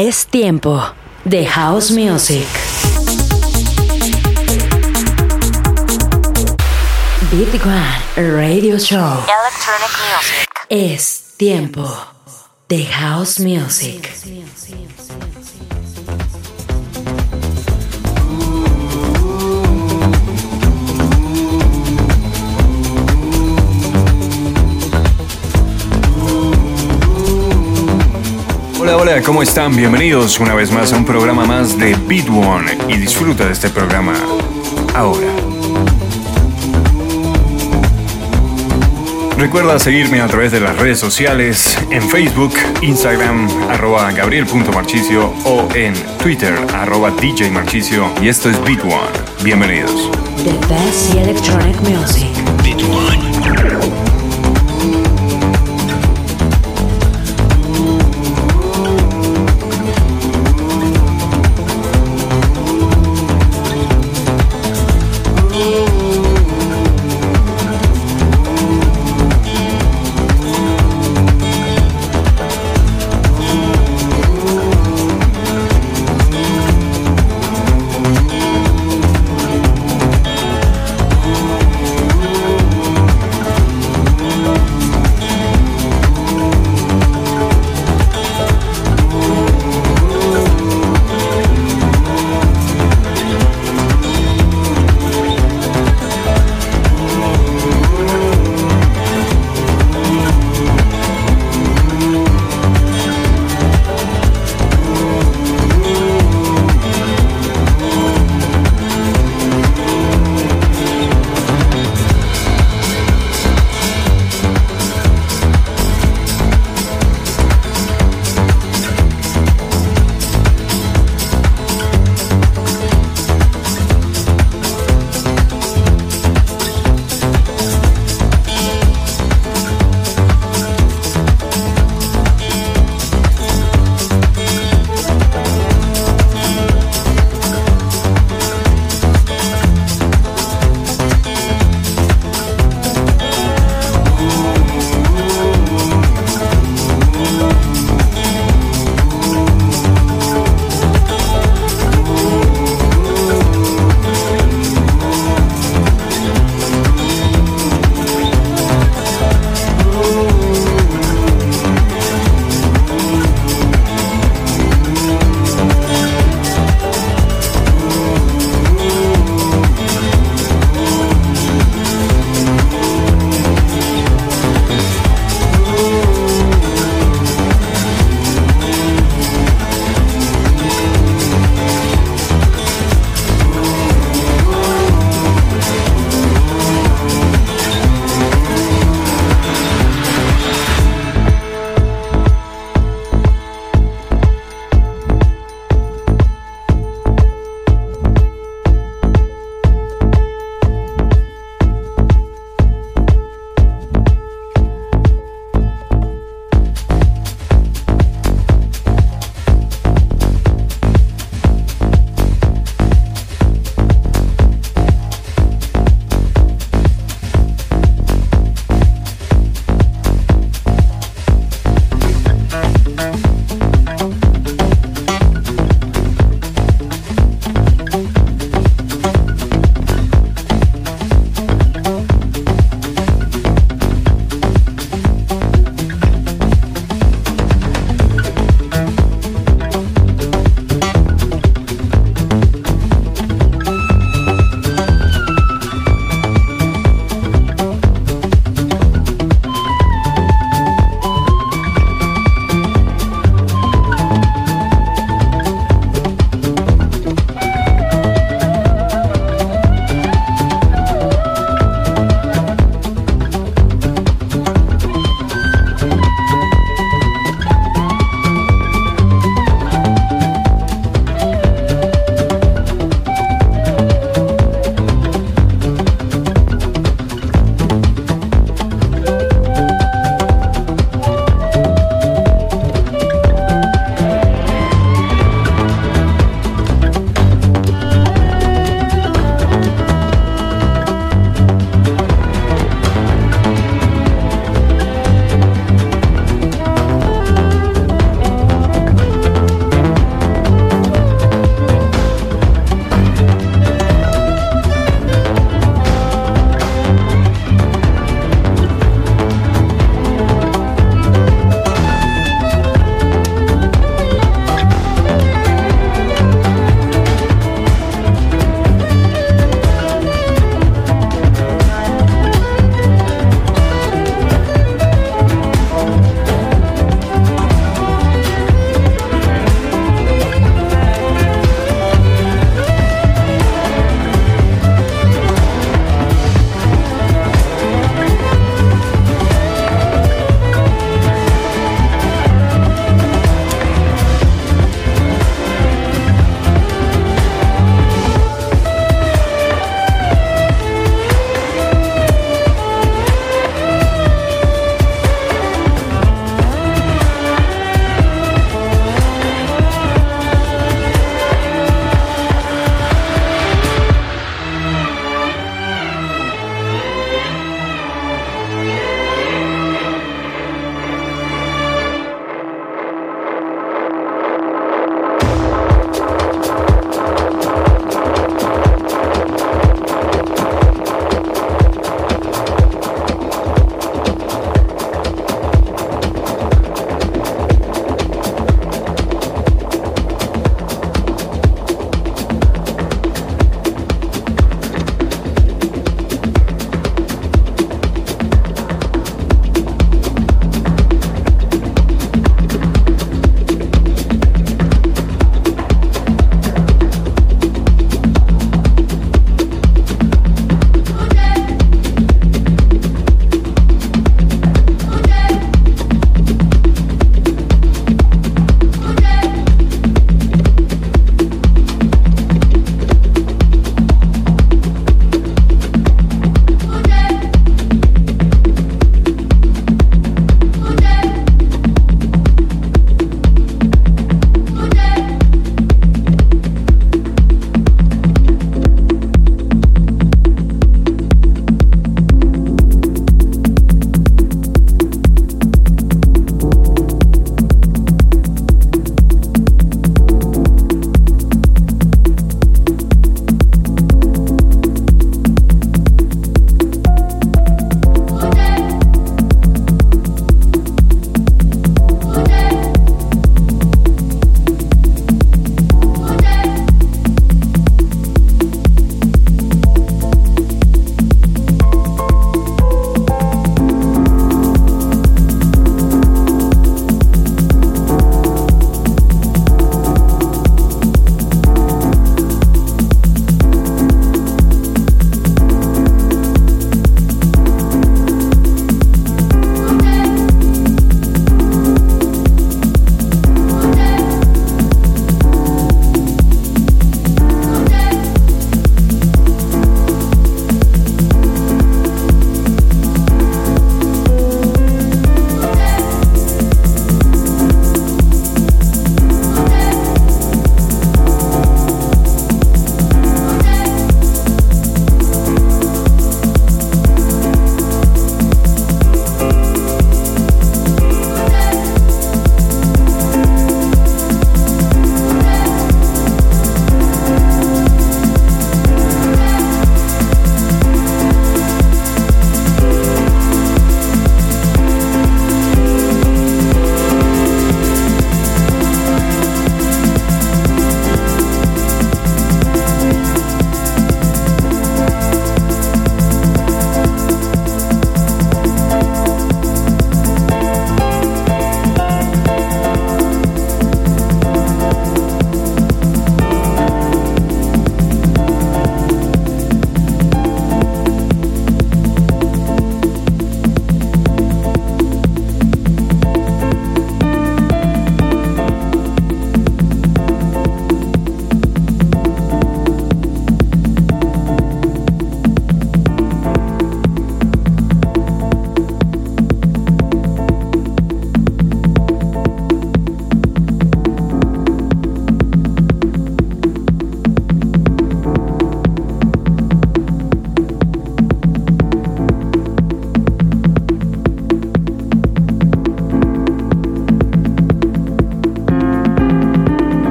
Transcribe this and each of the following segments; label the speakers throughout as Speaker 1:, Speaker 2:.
Speaker 1: Es tiempo de House Music. Beat One Radio Show.
Speaker 2: Electronic music.
Speaker 1: Es tiempo de House Music.
Speaker 3: Hola, hola, ¿cómo están? Bienvenidos una vez más a un programa más de Beat One y disfruta de este programa ahora. Recuerda seguirme a través de las redes sociales en Facebook, Instagram, arroba gabriel.marchicio o en Twitter, arroba DJ Marchicio. Y esto es Beat One. Bienvenidos.
Speaker 1: Electronic music.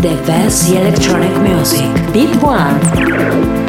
Speaker 1: the best electronic music. Beat one.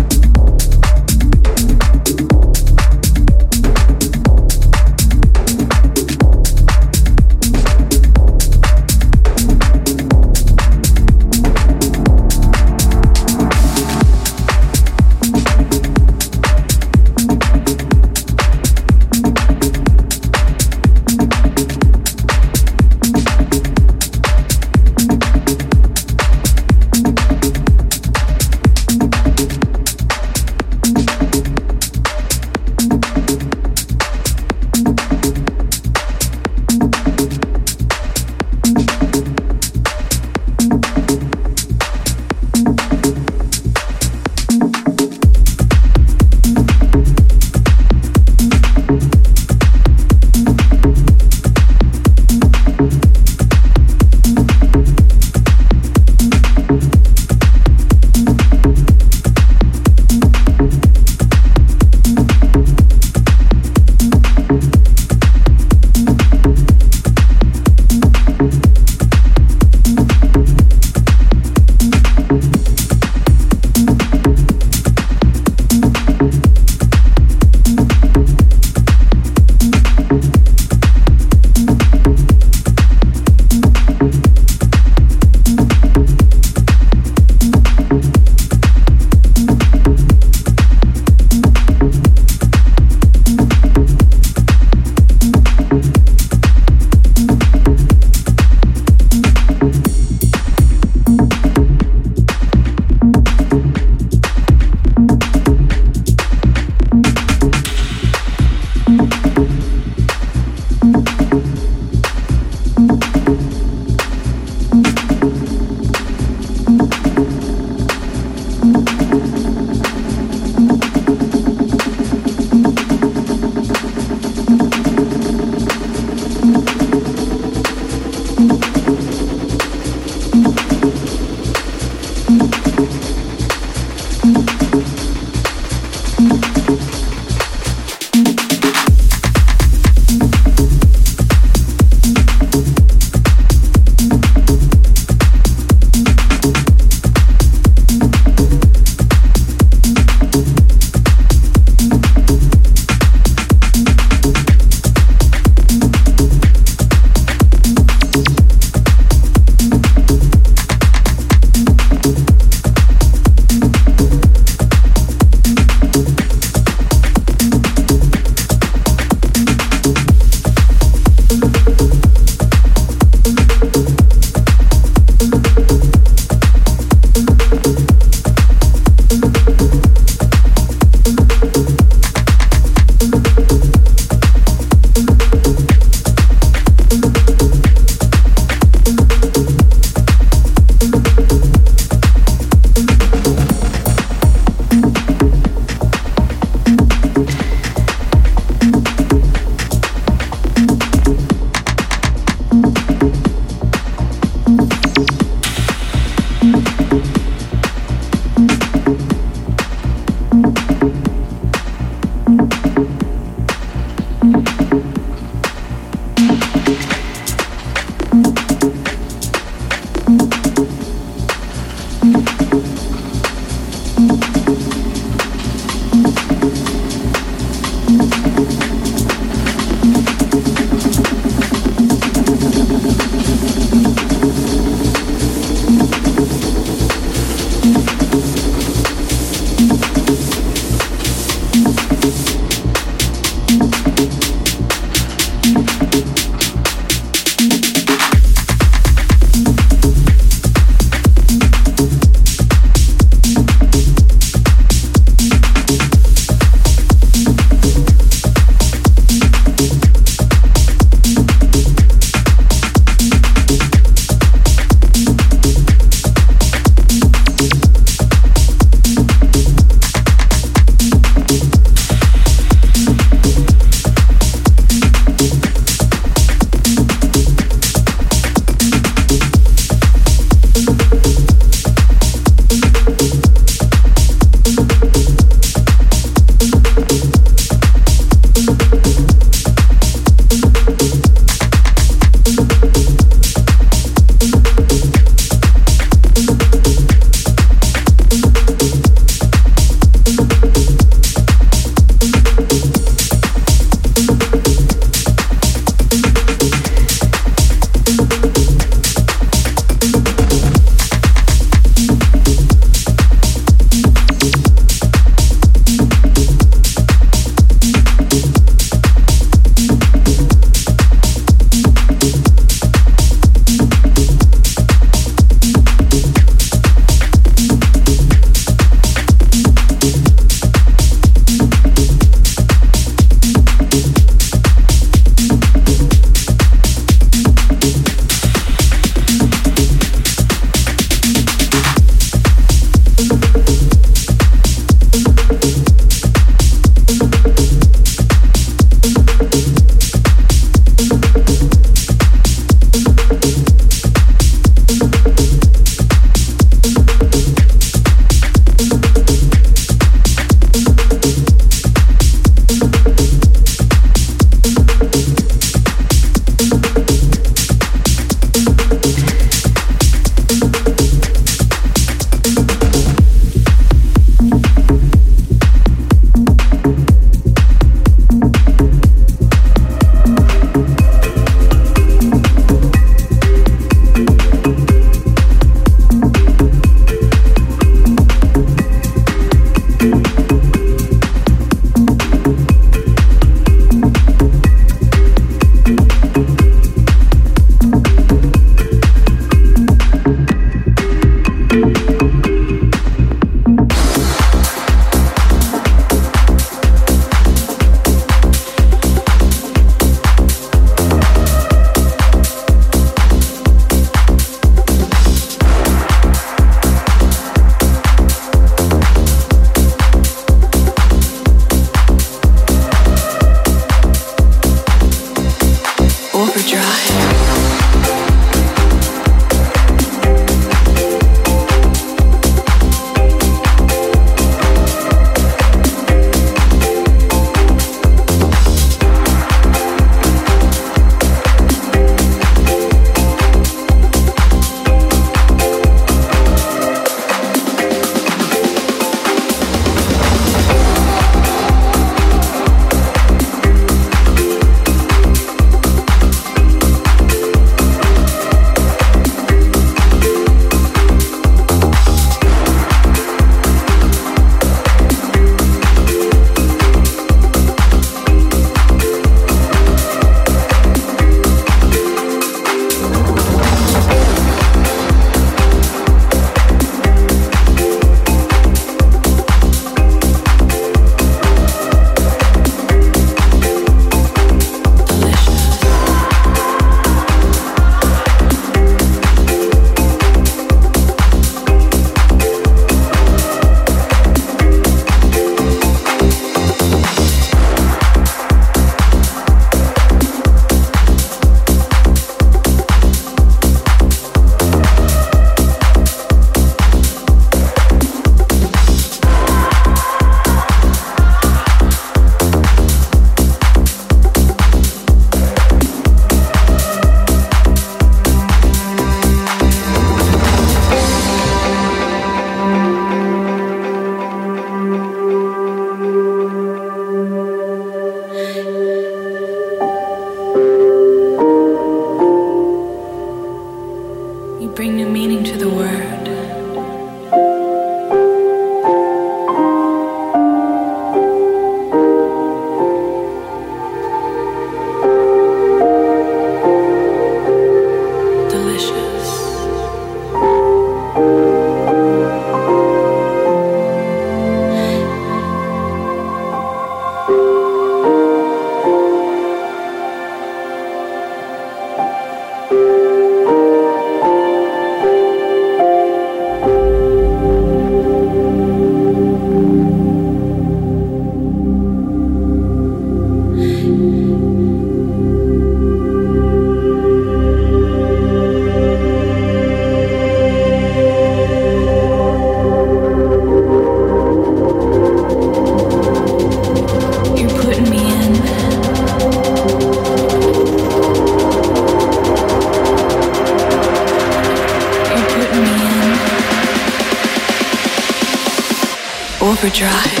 Speaker 4: Overdrive.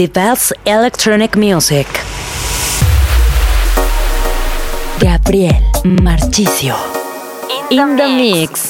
Speaker 1: The best electronic music. Gabriel Marchicio. In the, mix.